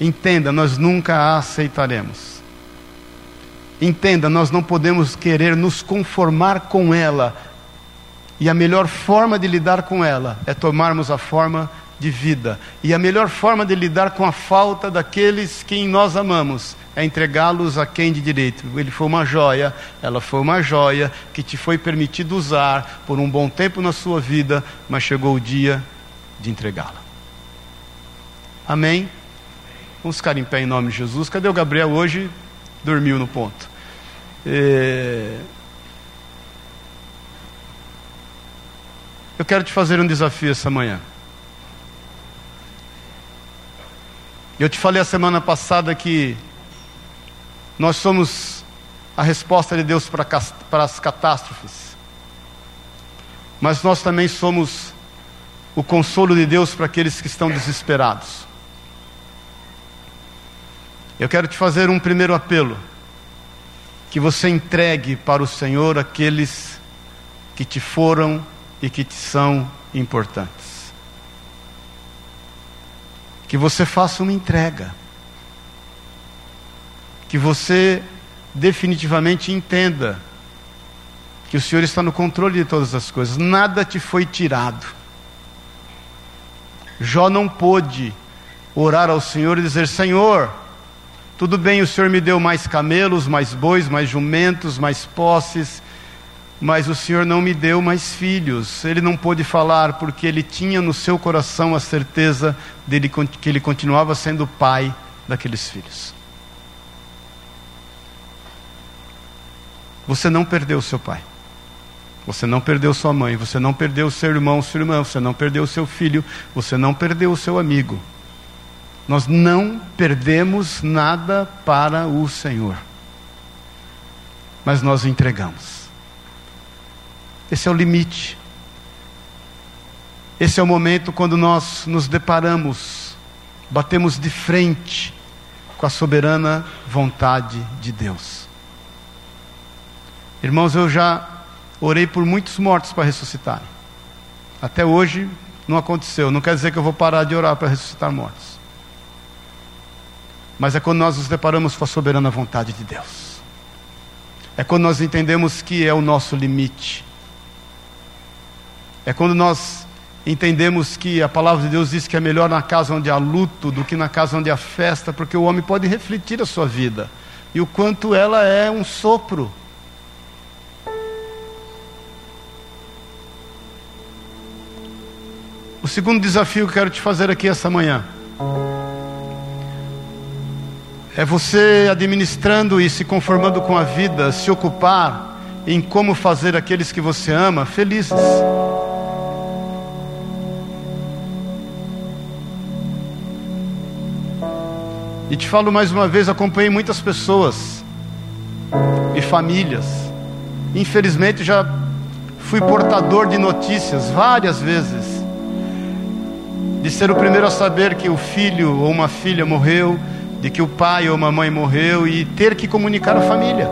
Entenda, nós nunca a aceitaremos. Entenda, nós não podemos querer nos conformar com ela. E a melhor forma de lidar com ela é tomarmos a forma de vida. E a melhor forma de lidar com a falta daqueles que nós amamos é entregá-los a quem de direito. Ele foi uma joia, ela foi uma joia que te foi permitido usar por um bom tempo na sua vida, mas chegou o dia de entregá-la. Amém? Vamos ficar em pé em nome de Jesus. Cadê o Gabriel hoje? Dormiu no ponto. É... Eu quero te fazer um desafio essa manhã. Eu te falei a semana passada que nós somos a resposta de Deus para, as catástrofes, mas nós também somos o consolo de Deus para aqueles que estão desesperados. Eu quero te fazer um primeiro apelo: que você entregue para o Senhor aqueles que te foram e que te são importantes que você faça uma entrega. Que você definitivamente entenda que o Senhor está no controle de todas as coisas, nada te foi tirado. Jó não pôde orar ao Senhor e dizer: Senhor, tudo bem, o Senhor me deu mais camelos, mais bois, mais jumentos, mais posses, mas o Senhor não me deu mais filhos. Ele não pôde falar porque ele tinha no seu coração a certeza dele que ele continuava sendo pai daqueles filhos. Você não perdeu seu pai. Você não perdeu sua mãe, você não perdeu seu irmão, sua irmã, você não perdeu seu filho, você não perdeu o seu amigo. Nós não perdemos nada para o Senhor. Mas nós entregamos. Esse é o limite. Esse é o momento quando nós nos deparamos, batemos de frente com a soberana vontade de Deus. Irmãos, eu já orei por muitos mortos para ressuscitarem. Até hoje não aconteceu. Não quer dizer que eu vou parar de orar para ressuscitar mortos. Mas é quando nós nos deparamos com a soberana vontade de Deus. É quando nós entendemos que é o nosso limite é quando nós entendemos que a palavra de Deus diz que é melhor na casa onde há luto do que na casa onde há festa, porque o homem pode refletir a sua vida e o quanto ela é um sopro. O segundo desafio que eu quero te fazer aqui essa manhã é você administrando e se conformando com a vida, se ocupar em como fazer aqueles que você ama felizes. E te falo mais uma vez, acompanhei muitas pessoas e famílias. Infelizmente já fui portador de notícias várias vezes. De ser o primeiro a saber que o filho ou uma filha morreu, de que o pai ou uma mãe morreu e ter que comunicar à família.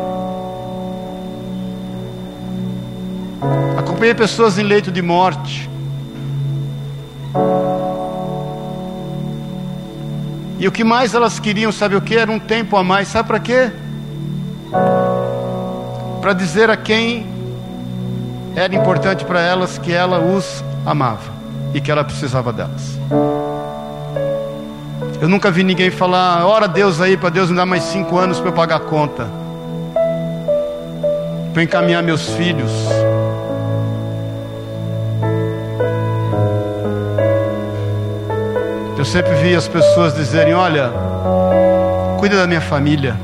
Acompanhei pessoas em leito de morte. E o que mais elas queriam, sabe o que? Era um tempo a mais. Sabe para quê? Para dizer a quem era importante para elas que ela os amava e que ela precisava delas. Eu nunca vi ninguém falar, ora Deus aí para Deus me dar mais cinco anos para eu pagar a conta, para encaminhar meus filhos. Eu sempre vi as pessoas dizerem: Olha, cuida da minha família.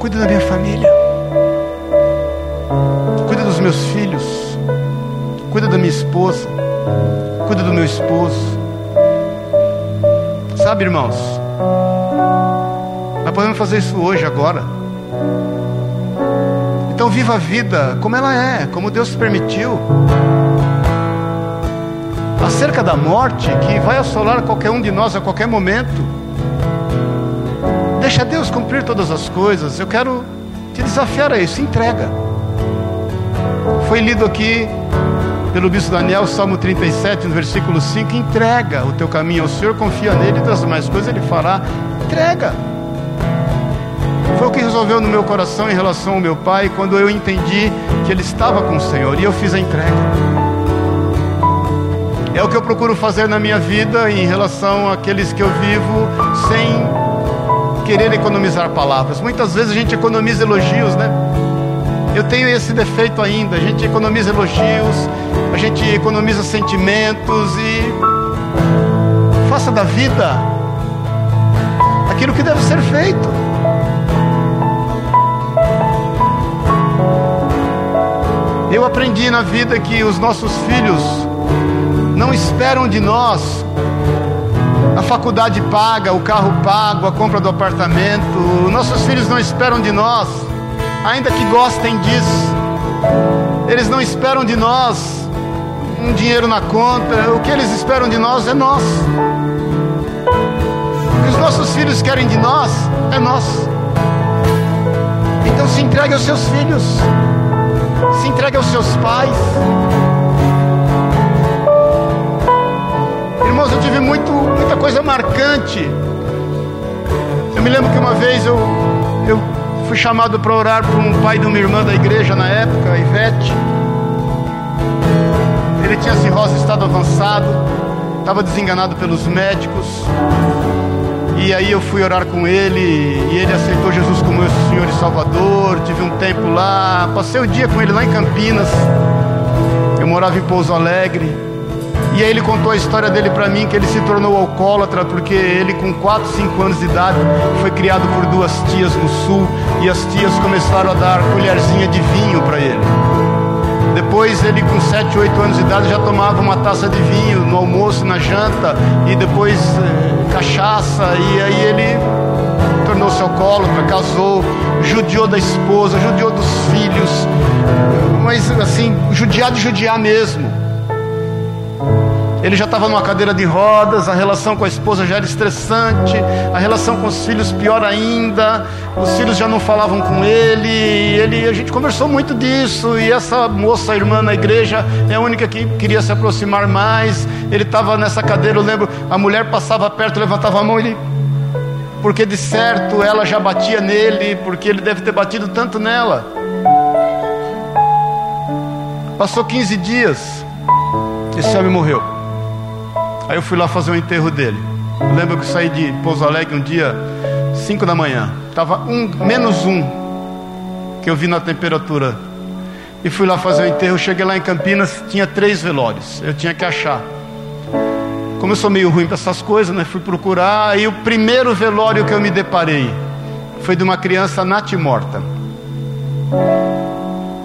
Cuida da minha família. Cuida da minha esposa. Cuida do meu esposo. Sabe, irmãos? Nós podemos fazer isso hoje, agora. Então viva a vida como ela é, como Deus permitiu acerca da morte que vai assolar qualquer um de nós a qualquer momento. Deixa Deus cumprir todas as coisas. Eu quero te desafiar a isso. Entrega. Foi lido aqui pelo bispo Daniel, Salmo 37, no versículo 5. Entrega o teu caminho ao Senhor, confia nele, e das mais coisas ele fará. Entrega. Foi o que resolveu no meu coração em relação ao meu pai, quando eu entendi que ele estava com o Senhor e eu fiz a entrega. É o que eu procuro fazer na minha vida em relação àqueles que eu vivo sem querer economizar palavras. Muitas vezes a gente economiza elogios, né? Eu tenho esse defeito ainda. A gente economiza elogios, a gente economiza sentimentos e faça da vida aquilo que deve ser feito. Eu aprendi na vida que os nossos filhos não esperam de nós a faculdade paga, o carro pago, a compra do apartamento. Nossos filhos não esperam de nós, ainda que gostem disso. Eles não esperam de nós um dinheiro na conta. O que eles esperam de nós é nós. O que os nossos filhos querem de nós é nós. Então se entregue aos seus filhos. Se entregue aos seus pais. Irmãos, eu tive muito, muita coisa marcante. Eu me lembro que uma vez eu, eu fui chamado para orar por um pai de uma irmã da igreja na época, a Ivete. Ele tinha cirrose estado avançado, estava desenganado pelos médicos. E aí eu fui orar com ele e ele aceitou Jesus como meu Senhor e Salvador. Tive um tempo lá, passei o dia com ele lá em Campinas. Eu morava em Pouso Alegre. E aí ele contou a história dele para mim, que ele se tornou alcoólatra porque ele com 4, 5 anos de idade foi criado por duas tias no sul e as tias começaram a dar colherzinha de vinho para ele. Depois ele com 7, 8 anos de idade já tomava uma taça de vinho no almoço, na janta e depois eh, cachaça e aí ele tornou-se alcoólatra, casou, judiou da esposa, judiou dos filhos, mas assim, judiar de judiar mesmo. Ele já estava numa cadeira de rodas, a relação com a esposa já era estressante, a relação com os filhos pior ainda, os filhos já não falavam com ele, ele a gente conversou muito disso, e essa moça, irmã na igreja, é a única que queria se aproximar mais. Ele estava nessa cadeira, eu lembro, a mulher passava perto, levantava a mão, ele porque de certo ela já batia nele, porque ele deve ter batido tanto nela. Passou 15 dias, esse homem morreu. Aí eu fui lá fazer o enterro dele. Lembro que eu saí de Pouso Alegre um dia, 5 da manhã. Estava um, menos um que eu vi na temperatura. E fui lá fazer o enterro. Cheguei lá em Campinas, tinha três velórios. Eu tinha que achar. Como eu sou meio ruim para essas coisas, né? Fui procurar. Aí o primeiro velório que eu me deparei foi de uma criança natimorta.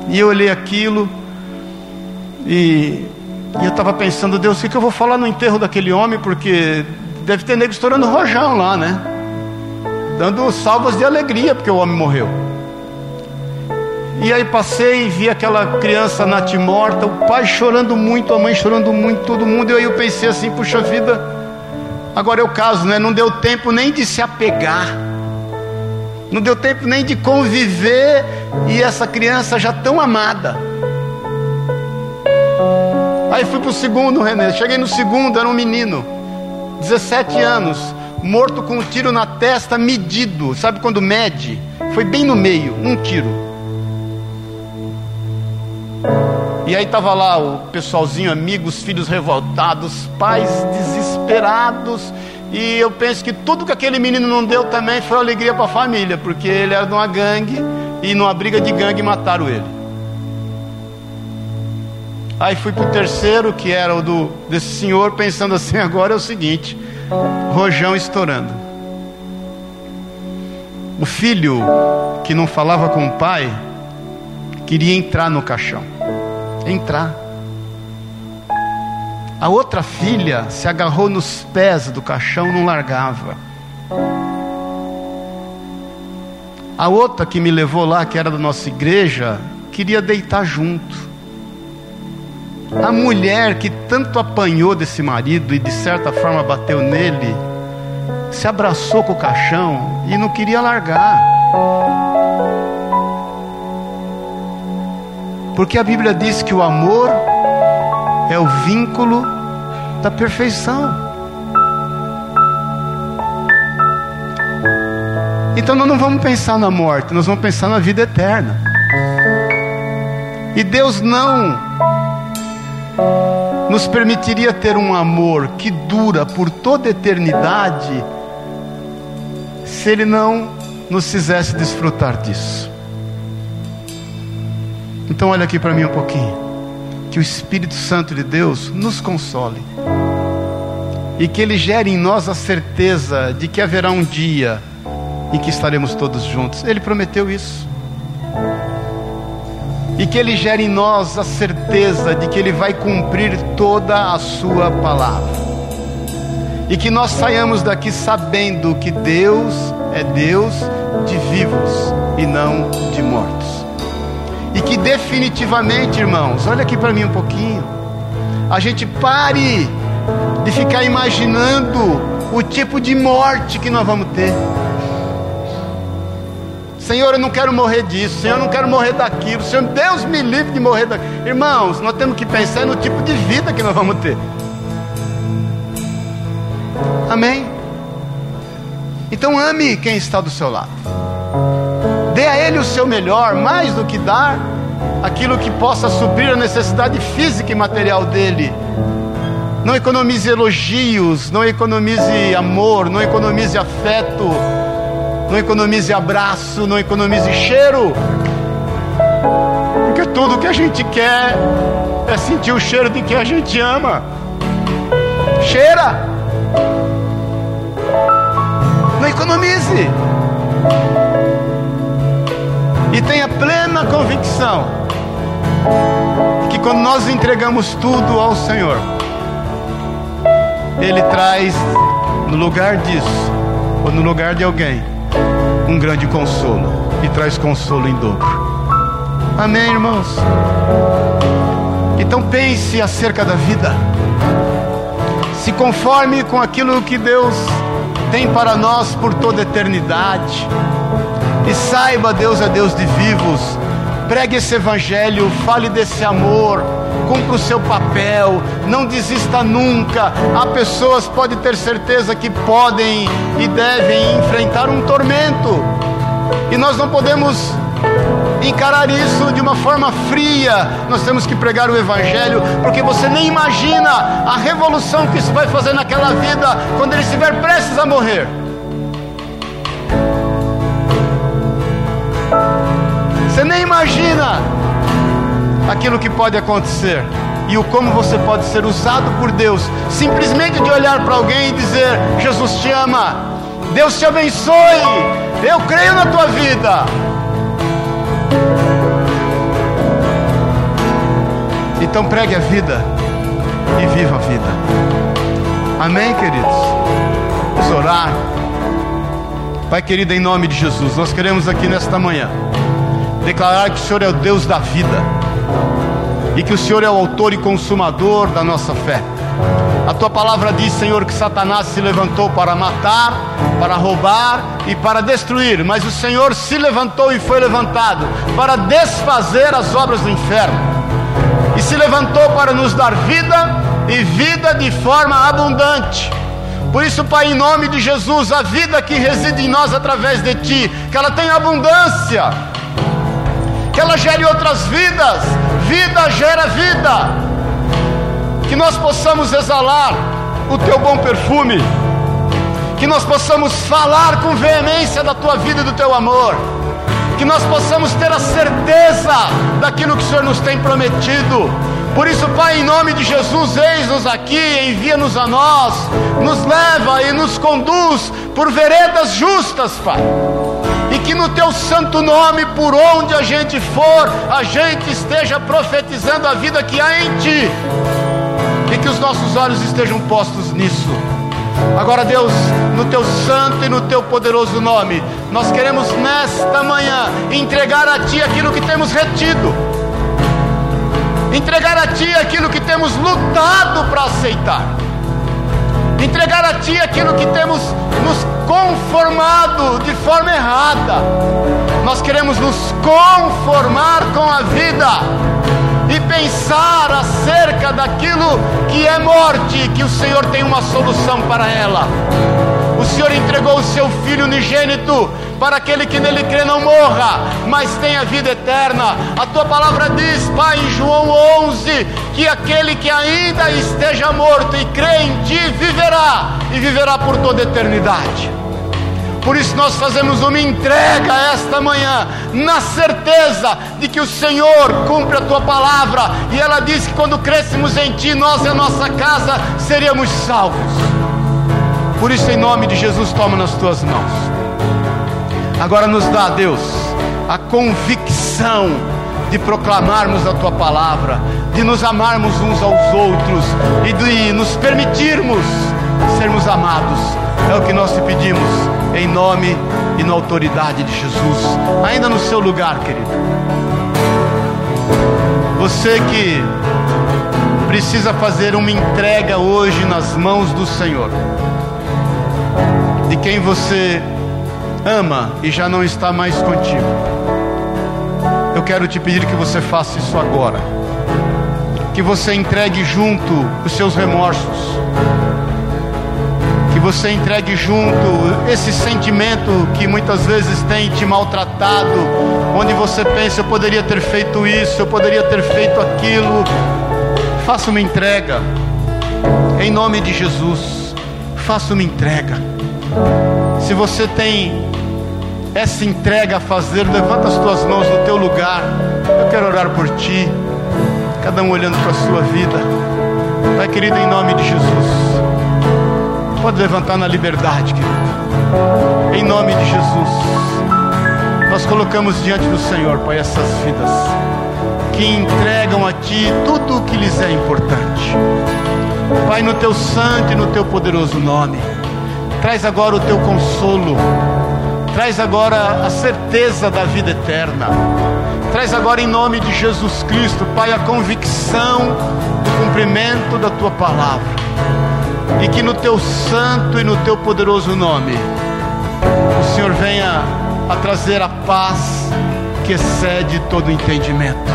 E eu olhei aquilo e e eu estava pensando, Deus, o que, que eu vou falar no enterro daquele homem? Porque deve ter nego estourando rojão lá, né? Dando salvas de alegria porque o homem morreu. E aí passei e vi aquela criança natimorta, o pai chorando muito, a mãe chorando muito, todo mundo. E aí eu pensei assim, puxa vida, agora é o caso, né? Não deu tempo nem de se apegar. Não deu tempo nem de conviver e essa criança já tão amada. Aí fui para o segundo, René. Cheguei no segundo, era um menino, 17 anos, morto com um tiro na testa, medido. Sabe quando mede? Foi bem no meio, um tiro. E aí estava lá o pessoalzinho, amigos, filhos revoltados, pais desesperados. E eu penso que tudo que aquele menino não deu também foi alegria para a família, porque ele era de uma gangue e numa briga de gangue mataram ele. Aí fui para o terceiro, que era o do, desse senhor, pensando assim: agora é o seguinte, rojão estourando. O filho que não falava com o pai queria entrar no caixão. Entrar. A outra filha se agarrou nos pés do caixão, não largava. A outra que me levou lá, que era da nossa igreja, queria deitar junto. A mulher que tanto apanhou desse marido e de certa forma bateu nele, se abraçou com o caixão e não queria largar. Porque a Bíblia diz que o amor é o vínculo da perfeição. Então nós não vamos pensar na morte, nós vamos pensar na vida eterna. E Deus não nos permitiria ter um amor que dura por toda eternidade se Ele não nos fizesse desfrutar disso. Então, olha aqui para mim um pouquinho. Que o Espírito Santo de Deus nos console e que Ele gere em nós a certeza de que haverá um dia em que estaremos todos juntos. Ele prometeu isso. E que Ele gere em nós a certeza de que Ele vai cumprir toda a Sua palavra. E que nós saiamos daqui sabendo que Deus é Deus de vivos e não de mortos. E que definitivamente, irmãos, olha aqui para mim um pouquinho, a gente pare de ficar imaginando o tipo de morte que nós vamos ter. Senhor, eu não quero morrer disso, Senhor, eu não quero morrer daquilo, Senhor, Deus me livre de morrer daquilo. Irmãos, nós temos que pensar no tipo de vida que nós vamos ter. Amém? Então ame quem está do seu lado. Dê a ele o seu melhor, mais do que dar aquilo que possa suprir a necessidade física e material dele. Não economize elogios, não economize amor, não economize afeto não economize abraço, não economize cheiro, porque tudo que a gente quer é sentir o cheiro de quem a gente ama. Cheira, não economize, e tenha plena convicção que quando nós entregamos tudo ao Senhor, Ele traz no lugar disso, ou no lugar de alguém, um grande consolo e traz consolo em dobro. Amém, irmãos? Então pense acerca da vida. Se conforme com aquilo que Deus tem para nós por toda eternidade. E saiba, Deus é Deus de vivos. Pregue esse evangelho, fale desse amor, cumpra o seu papel, não desista nunca. Há pessoas, pode ter certeza, que podem e devem enfrentar um tormento, e nós não podemos encarar isso de uma forma fria. Nós temos que pregar o Evangelho, porque você nem imagina a revolução que isso vai fazer naquela vida quando ele estiver prestes a morrer. Você nem imagina aquilo que pode acontecer e o como você pode ser usado por Deus, simplesmente de olhar para alguém e dizer: Jesus te ama, Deus te abençoe, eu creio na tua vida. Então pregue a vida e viva a vida. Amém, queridos? Vamos orar. Pai querido, em nome de Jesus, nós queremos aqui nesta manhã declarar que o Senhor é o Deus da vida e que o Senhor é o autor e consumador da nossa fé. A tua palavra diz, Senhor, que Satanás se levantou para matar, para roubar e para destruir, mas o Senhor se levantou e foi levantado para desfazer as obras do inferno. E se levantou para nos dar vida e vida de forma abundante. Por isso, Pai, em nome de Jesus, a vida que reside em nós através de Ti, que ela tenha abundância, que ela gere outras vidas, vida gera vida. Que nós possamos exalar o teu bom perfume. Que nós possamos falar com veemência da tua vida e do teu amor. Que nós possamos ter a certeza daquilo que o Senhor nos tem prometido. Por isso, Pai, em nome de Jesus, eis-nos aqui, envia-nos a nós, nos leva e nos conduz por veredas justas, Pai que no teu santo nome, por onde a gente for, a gente esteja profetizando a vida que há em ti, e que os nossos olhos estejam postos nisso. Agora, Deus, no teu santo e no teu poderoso nome, nós queremos nesta manhã entregar a Ti aquilo que temos retido, entregar a Ti aquilo que temos lutado para aceitar, entregar a Ti aquilo que temos nos conformado de forma errada. Nós queremos nos conformar com a vida e pensar acerca daquilo que é morte, que o Senhor tem uma solução para ela. O Senhor entregou o seu Filho unigênito para aquele que nele crê não morra, mas tenha vida eterna. A tua palavra diz, Pai, em João 11, que aquele que ainda esteja morto e crê em ti viverá e viverá por toda a eternidade. Por isso nós fazemos uma entrega esta manhã, na certeza de que o Senhor cumpre a tua palavra, e ela diz que quando crescemos em ti, nós e a nossa casa seríamos salvos. Por isso, em nome de Jesus, toma nas tuas mãos. Agora nos dá, Deus, a convicção de proclamarmos a tua palavra, de nos amarmos uns aos outros e de nos permitirmos sermos amados. É o que nós te pedimos, em nome e na autoridade de Jesus. Ainda no seu lugar, querido. Você que precisa fazer uma entrega hoje nas mãos do Senhor, de quem você ama e já não está mais contigo. Eu quero te pedir que você faça isso agora. Que você entregue junto os seus remorsos, você entregue junto esse sentimento que muitas vezes tem te maltratado, onde você pensa, eu poderia ter feito isso, eu poderia ter feito aquilo. Faça uma entrega, em nome de Jesus, faça uma entrega. Se você tem essa entrega a fazer, levanta as tuas mãos no teu lugar. Eu quero orar por ti, cada um olhando para a sua vida. Pai querido, em nome de Jesus. Pode levantar na liberdade, querido. Em nome de Jesus. Nós colocamos diante do Senhor, Pai, essas vidas que entregam a Ti tudo o que lhes é importante. Pai, no Teu santo e no Teu poderoso nome, traz agora o Teu consolo, traz agora a certeza da vida eterna, traz agora em nome de Jesus Cristo, Pai, a convicção do cumprimento da Tua palavra. E que no teu santo e no teu poderoso nome o Senhor venha a trazer a paz que excede todo entendimento.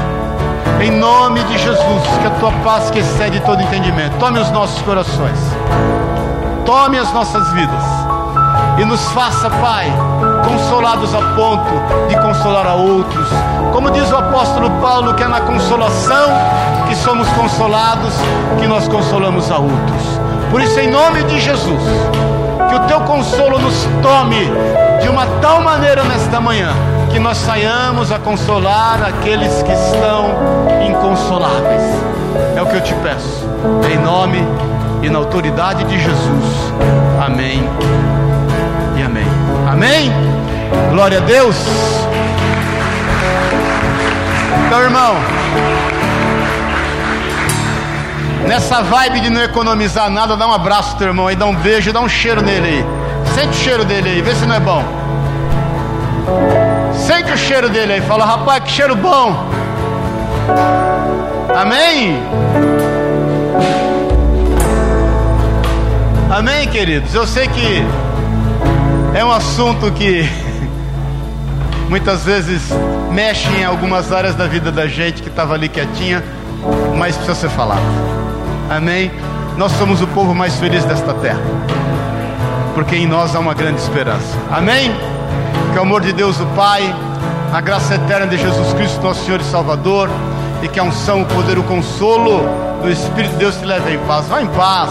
Em nome de Jesus, que a tua paz que excede todo entendimento. Tome os nossos corações, tome as nossas vidas e nos faça, Pai, consolados a ponto de consolar a outros. Como diz o apóstolo Paulo, que é na consolação que somos consolados, que nós consolamos a outros. Por isso, em nome de Jesus, que o teu consolo nos tome de uma tal maneira nesta manhã, que nós saiamos a consolar aqueles que estão inconsoláveis. É o que eu te peço, em nome e na autoridade de Jesus. Amém e amém. Amém? Glória a Deus. Então, irmão. Nessa vibe de não economizar nada, dá um abraço pro teu irmão aí, dá um beijo, dá um cheiro nele aí. Sente o cheiro dele aí, vê se não é bom. Sente o cheiro dele aí, fala, rapaz, que cheiro bom. Amém? Amém, queridos? Eu sei que é um assunto que muitas vezes mexe em algumas áreas da vida da gente que estava ali quietinha, mas precisa ser falado. Amém? Nós somos o povo mais feliz desta terra, porque em nós há uma grande esperança. Amém? Que o amor de Deus, o Pai, a graça eterna de Jesus Cristo, nosso Senhor e Salvador, e que a unção, o poder, o consolo do Espírito de Deus te leve em paz. Vá em paz,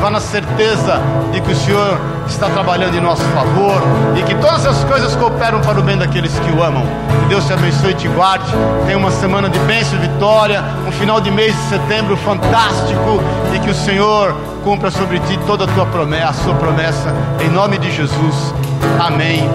vá na certeza de que o Senhor está trabalhando em nosso favor e que todas as coisas cooperam para o bem daqueles que o amam. Que Deus te abençoe e te guarde. Tenha uma semana de bênção e vitória, um final de mês de setembro fantástico e que o Senhor cumpra sobre ti toda a tua promessa, a sua promessa, em nome de Jesus. Amém